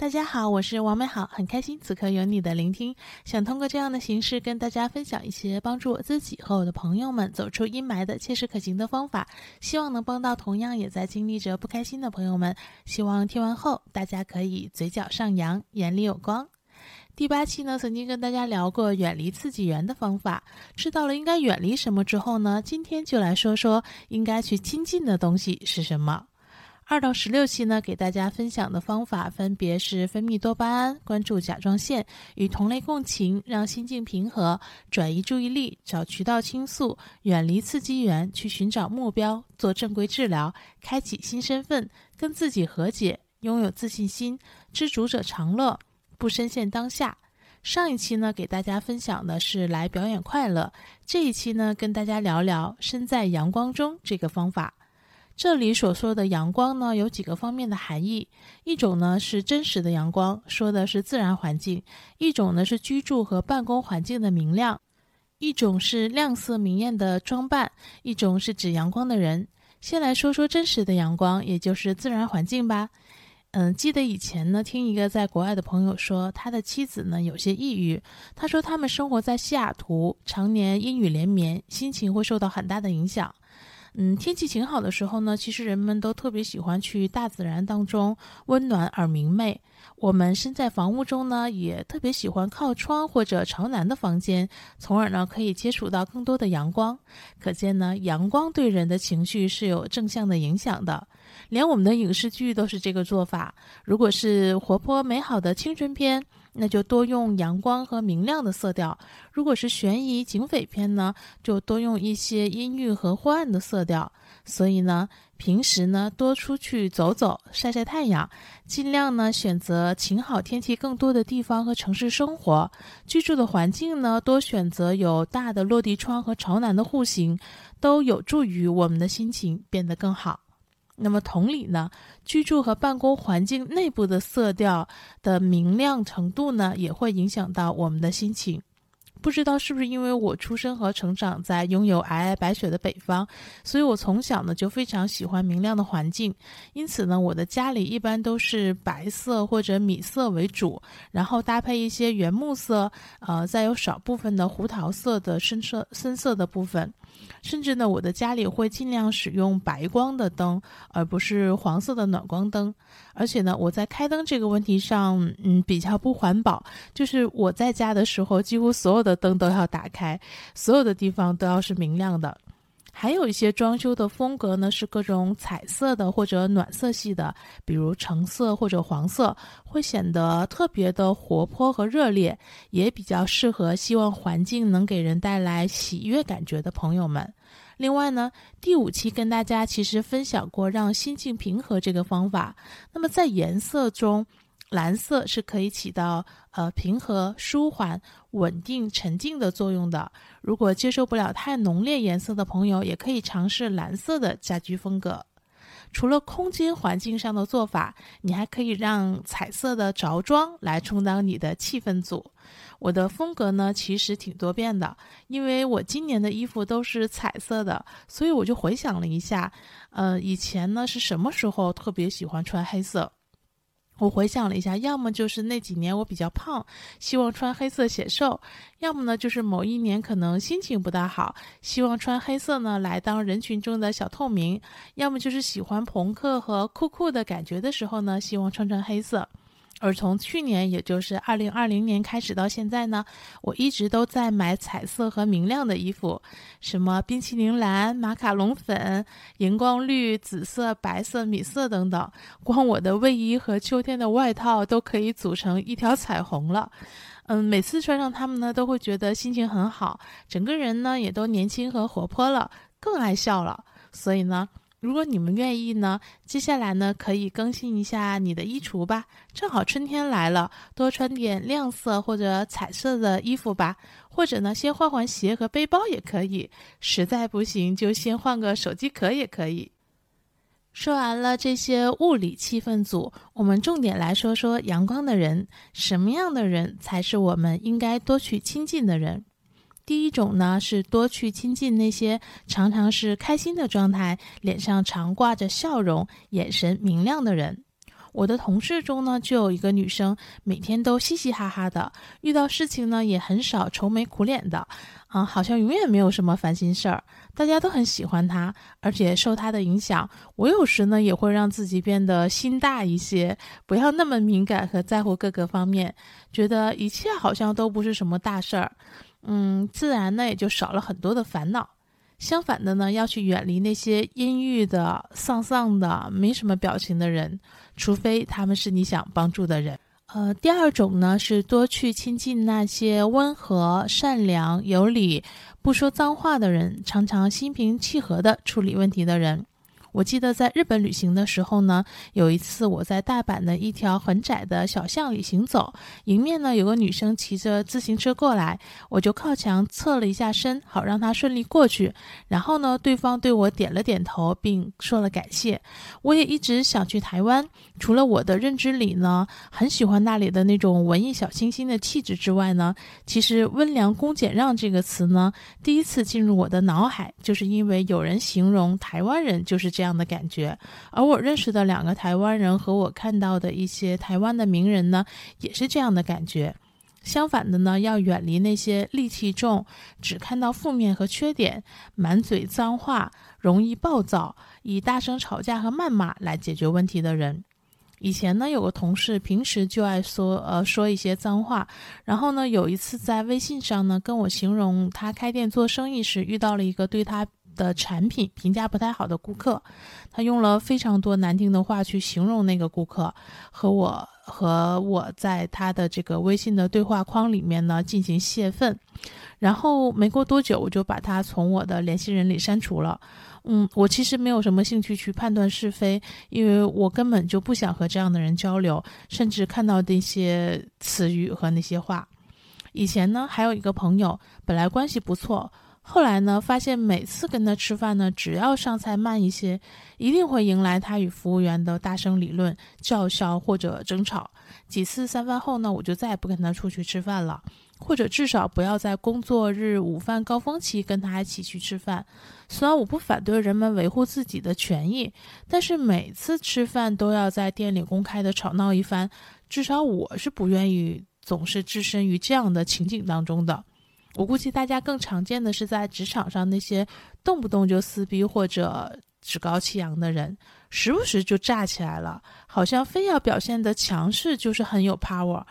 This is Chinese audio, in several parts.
大家好，我是王美好，很开心此刻有你的聆听。想通过这样的形式跟大家分享一些帮助我自己和我的朋友们走出阴霾的切实可行的方法，希望能帮到同样也在经历着不开心的朋友们。希望听完后大家可以嘴角上扬，眼里有光。第八期呢，曾经跟大家聊过远离刺激源的方法，知道了应该远离什么之后呢，今天就来说说应该去亲近的东西是什么。二到十六期呢，给大家分享的方法分别是分泌多巴胺、关注甲状腺、与同类共情、让心境平和、转移注意力、找渠道倾诉、远离刺激源、去寻找目标、做正规治疗、开启新身份、跟自己和解、拥有自信心、知足者常乐、不深陷当下。上一期呢，给大家分享的是来表演快乐，这一期呢，跟大家聊聊身在阳光中这个方法。这里所说的阳光呢，有几个方面的含义。一种呢是真实的阳光，说的是自然环境；一种呢是居住和办公环境的明亮；一种是亮色明艳的装扮；一种是指阳光的人。先来说说真实的阳光，也就是自然环境吧。嗯，记得以前呢，听一个在国外的朋友说，他的妻子呢有些抑郁。他说他们生活在西雅图，常年阴雨连绵，心情会受到很大的影响。嗯，天气晴好的时候呢，其实人们都特别喜欢去大自然当中，温暖而明媚。我们身在房屋中呢，也特别喜欢靠窗或者朝南的房间，从而呢可以接触到更多的阳光。可见呢，阳光对人的情绪是有正向的影响的。连我们的影视剧都是这个做法。如果是活泼美好的青春片。那就多用阳光和明亮的色调。如果是悬疑警匪片呢，就多用一些阴郁和昏暗的色调。所以呢，平时呢多出去走走，晒晒太阳，尽量呢选择晴好天气更多的地方和城市生活。居住的环境呢，多选择有大的落地窗和朝南的户型，都有助于我们的心情变得更好。那么同理呢，居住和办公环境内部的色调的明亮程度呢，也会影响到我们的心情。不知道是不是因为我出生和成长在拥有皑皑白雪的北方，所以我从小呢就非常喜欢明亮的环境。因此呢，我的家里一般都是白色或者米色为主，然后搭配一些原木色，呃，再有少部分的胡桃色的深色深色的部分。甚至呢，我的家里会尽量使用白光的灯，而不是黄色的暖光灯。而且呢，我在开灯这个问题上，嗯，比较不环保。就是我在家的时候，几乎所有的的灯都要打开，所有的地方都要是明亮的。还有一些装修的风格呢，是各种彩色的或者暖色系的，比如橙色或者黄色，会显得特别的活泼和热烈，也比较适合希望环境能给人带来喜悦感觉的朋友们。另外呢，第五期跟大家其实分享过让心境平和这个方法。那么在颜色中，蓝色是可以起到呃平和、舒缓、稳定、沉静的作用的。如果接受不了太浓烈颜色的朋友，也可以尝试蓝色的家居风格。除了空间环境上的做法，你还可以让彩色的着装来充当你的气氛组。我的风格呢，其实挺多变的，因为我今年的衣服都是彩色的，所以我就回想了一下，呃，以前呢是什么时候特别喜欢穿黑色？我回想了一下，要么就是那几年我比较胖，希望穿黑色显瘦；要么呢就是某一年可能心情不大好，希望穿黑色呢来当人群中的小透明；要么就是喜欢朋克和酷酷的感觉的时候呢，希望穿穿黑色。而从去年，也就是二零二零年开始到现在呢，我一直都在买彩色和明亮的衣服，什么冰淇淋蓝、马卡龙粉、荧光绿、紫色、白色、米色等等。光我的卫衣和秋天的外套都可以组成一条彩虹了。嗯，每次穿上它们呢，都会觉得心情很好，整个人呢也都年轻和活泼了，更爱笑了。所以呢。如果你们愿意呢，接下来呢可以更新一下你的衣橱吧。正好春天来了，多穿点亮色或者彩色的衣服吧。或者呢，先换换鞋和背包也可以。实在不行，就先换个手机壳也可以。说完了这些物理气氛组，我们重点来说说阳光的人。什么样的人才是我们应该多去亲近的人？第一种呢，是多去亲近那些常常是开心的状态，脸上常挂着笑容，眼神明亮的人。我的同事中呢，就有一个女生，每天都嘻嘻哈哈的，遇到事情呢也很少愁眉苦脸的，啊，好像永远没有什么烦心事儿。大家都很喜欢她，而且受她的影响，我有时呢也会让自己变得心大一些，不要那么敏感和在乎各个方面，觉得一切好像都不是什么大事儿，嗯，自然呢也就少了很多的烦恼。相反的呢，要去远离那些阴郁的、丧丧的、没什么表情的人，除非他们是你想帮助的人。呃，第二种呢是多去亲近那些温和、善良、有理、不说脏话的人，常常心平气和地处理问题的人。我记得在日本旅行的时候呢，有一次我在大阪的一条很窄的小巷里行走，迎面呢有个女生骑着自行车过来，我就靠墙侧了一下身，好让她顺利过去。然后呢，对方对我点了点头，并说了感谢。我也一直想去台湾，除了我的认知里呢，很喜欢那里的那种文艺小清新的气质之外呢，其实“温良恭俭让”这个词呢，第一次进入我的脑海，就是因为有人形容台湾人就是。这样样的感觉，而我认识的两个台湾人和我看到的一些台湾的名人呢，也是这样的感觉。相反的呢，要远离那些戾气重、只看到负面和缺点、满嘴脏话、容易暴躁、以大声吵架和谩骂来解决问题的人。以前呢，有个同事平时就爱说呃说一些脏话，然后呢，有一次在微信上呢跟我形容他开店做生意时遇到了一个对他。的产品评价不太好的顾客，他用了非常多难听的话去形容那个顾客，和我和我在他的这个微信的对话框里面呢进行泄愤，然后没过多久我就把他从我的联系人里删除了。嗯，我其实没有什么兴趣去判断是非，因为我根本就不想和这样的人交流，甚至看到那些词语和那些话。以前呢还有一个朋友，本来关系不错。后来呢，发现每次跟他吃饭呢，只要上菜慢一些，一定会迎来他与服务员的大声理论、叫嚣或者争吵。几次三番后呢，我就再也不跟他出去吃饭了，或者至少不要在工作日午饭高峰期跟他一起去吃饭。虽然我不反对人们维护自己的权益，但是每次吃饭都要在店里公开的吵闹一番，至少我是不愿意总是置身于这样的情景当中的。我估计大家更常见的是在职场上那些动不动就撕逼或者趾高气扬的人，时不时就炸起来了，好像非要表现的强势就是很有 power。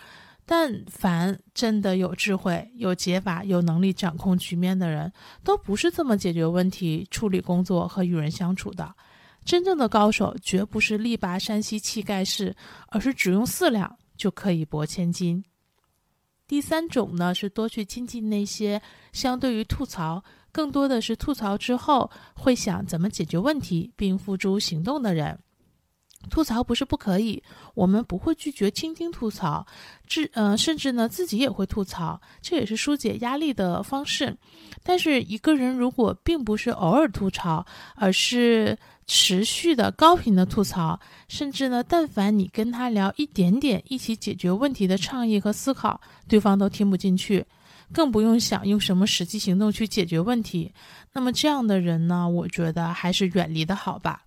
但凡真的有智慧、有解法、有能力掌控局面的人，都不是这么解决问题、处理工作和与人相处的。真正的高手绝不是力拔山兮气盖世，而是只用四两就可以博千金。第三种呢，是多去亲近那些相对于吐槽，更多的是吐槽之后会想怎么解决问题并付诸行动的人。吐槽不是不可以，我们不会拒绝倾听吐槽，至呃甚至呢自己也会吐槽，这也是疏解压力的方式。但是一个人如果并不是偶尔吐槽，而是持续的高频的吐槽，甚至呢，但凡你跟他聊一点点一起解决问题的倡议和思考，对方都听不进去，更不用想用什么实际行动去解决问题。那么这样的人呢，我觉得还是远离的好吧。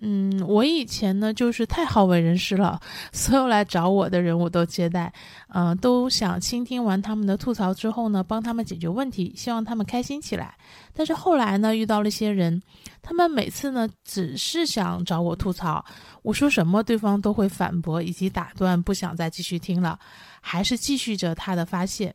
嗯，我以前呢就是太好为人师了，所有来找我的人我都接待，嗯，都想倾听完他们的吐槽之后呢，帮他们解决问题，希望他们开心起来。但是后来呢，遇到了一些人，他们每次呢只是想找我吐槽，我说什么对方都会反驳以及打断，不想再继续听了，还是继续着他的发泄。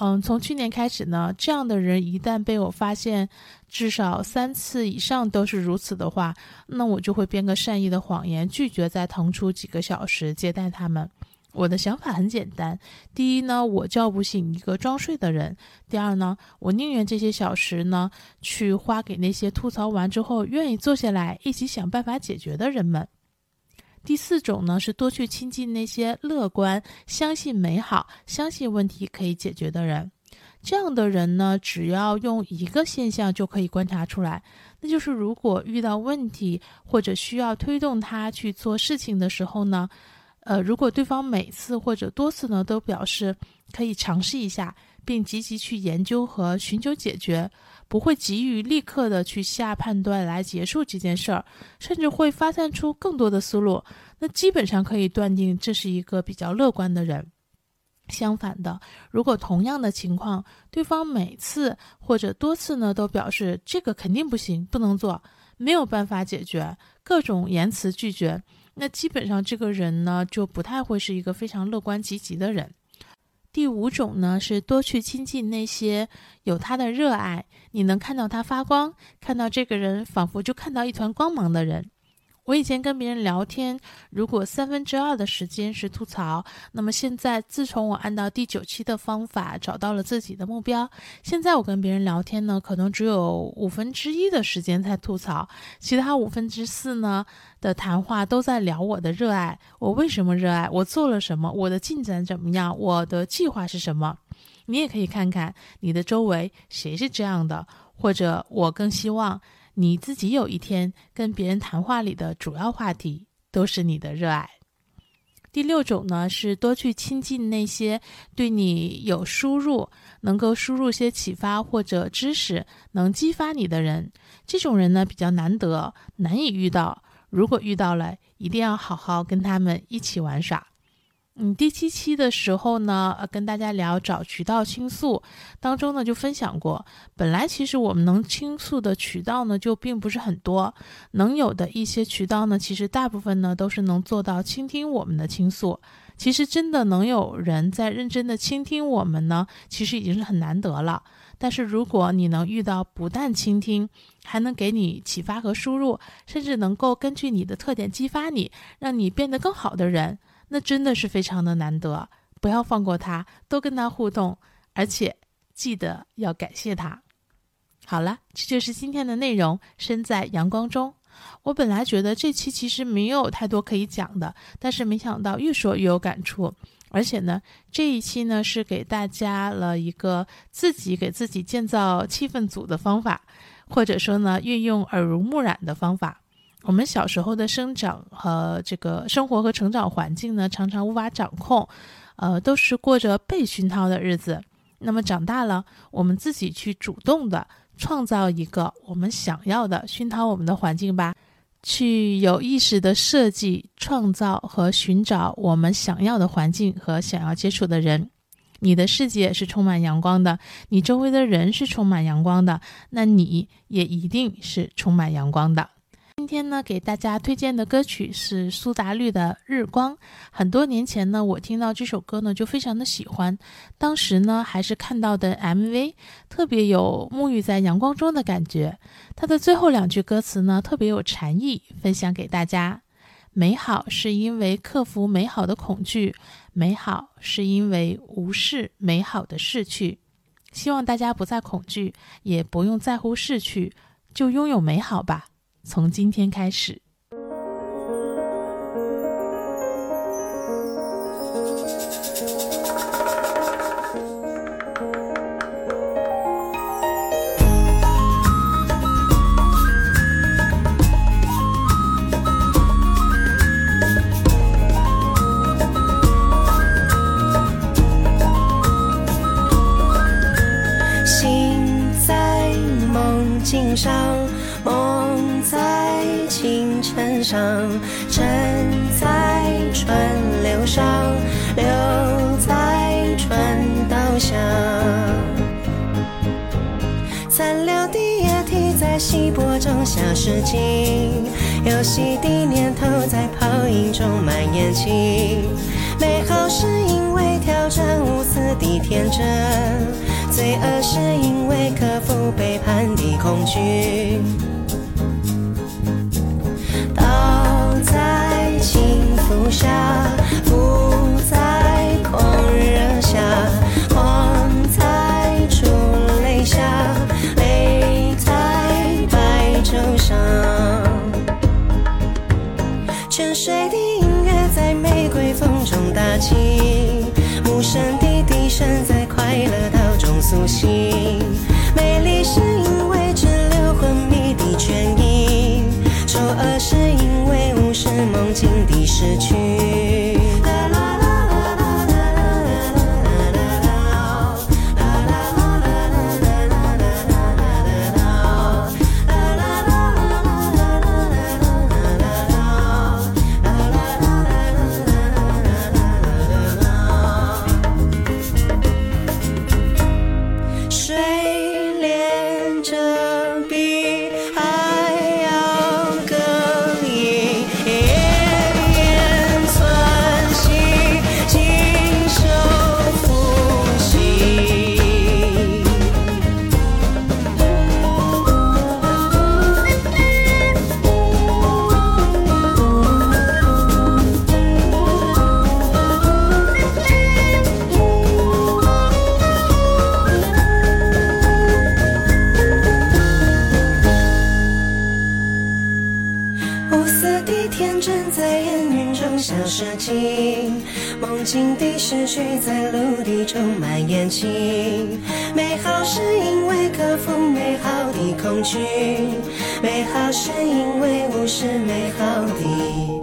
嗯，从去年开始呢，这样的人一旦被我发现，至少三次以上都是如此的话，那我就会编个善意的谎言，拒绝再腾出几个小时接待他们。我的想法很简单：第一呢，我叫不醒一个装睡的人；第二呢，我宁愿这些小时呢，去花给那些吐槽完之后愿意坐下来一起想办法解决的人们。第四种呢，是多去亲近那些乐观、相信美好、相信问题可以解决的人。这样的人呢，只要用一个现象就可以观察出来，那就是如果遇到问题或者需要推动他去做事情的时候呢，呃，如果对方每次或者多次呢都表示可以尝试一下。并积极去研究和寻求解决，不会急于立刻的去下判断来结束这件事儿，甚至会发散出更多的思路。那基本上可以断定这是一个比较乐观的人。相反的，如果同样的情况，对方每次或者多次呢都表示这个肯定不行，不能做，没有办法解决，各种言辞拒绝，那基本上这个人呢就不太会是一个非常乐观积极的人。第五种呢是多去亲近那些有他的热爱，你能看到他发光，看到这个人仿佛就看到一团光芒的人。我以前跟别人聊天，如果三分之二的时间是吐槽，那么现在自从我按照第九期的方法找到了自己的目标，现在我跟别人聊天呢，可能只有五分之一的时间在吐槽，其他五分之四呢的谈话都在聊我的热爱，我为什么热爱，我做了什么，我的进展怎么样，我的计划是什么。你也可以看看你的周围谁是这样的，或者我更希望。你自己有一天跟别人谈话里的主要话题都是你的热爱。第六种呢是多去亲近那些对你有输入、能够输入些启发或者知识、能激发你的人。这种人呢比较难得，难以遇到。如果遇到了，一定要好好跟他们一起玩耍。嗯，第七期的时候呢，呃，跟大家聊找渠道倾诉，当中呢就分享过，本来其实我们能倾诉的渠道呢就并不是很多，能有的一些渠道呢，其实大部分呢都是能做到倾听我们的倾诉。其实真的能有人在认真的倾听我们呢，其实已经是很难得了。但是如果你能遇到不但倾听，还能给你启发和输入，甚至能够根据你的特点激发你，让你变得更好的人。那真的是非常的难得，不要放过他，多跟他互动，而且记得要感谢他。好了，这就是今天的内容。身在阳光中，我本来觉得这期其实没有太多可以讲的，但是没想到越说越有感触。而且呢，这一期呢是给大家了一个自己给自己建造气氛组的方法，或者说呢运用耳濡目染的方法。我们小时候的生长和这个生活和成长环境呢，常常无法掌控，呃，都是过着被熏陶的日子。那么长大了，我们自己去主动的创造一个我们想要的熏陶我们的环境吧，去有意识的设计、创造和寻找我们想要的环境和想要接触的人。你的世界是充满阳光的，你周围的人是充满阳光的，那你也一定是充满阳光的。今天呢，给大家推荐的歌曲是苏打绿的《日光》。很多年前呢，我听到这首歌呢，就非常的喜欢。当时呢，还是看到的 MV，特别有沐浴在阳光中的感觉。它的最后两句歌词呢，特别有禅意，分享给大家：美好是因为克服美好的恐惧，美好是因为无视美好的逝去。希望大家不再恐惧，也不用在乎逝去，就拥有美好吧。从今天开始。上沉在川流上，留在川岛下。残留的液体在稀薄中消失尽，游戏的念头在泡影中蔓延起。美好是因为挑战无私的天真，罪恶是因为克服背叛的恐惧。心底。失去。情，梦境的失去在陆地中蔓延起。美好是因为克服美好的恐惧，美好是因为无视美好的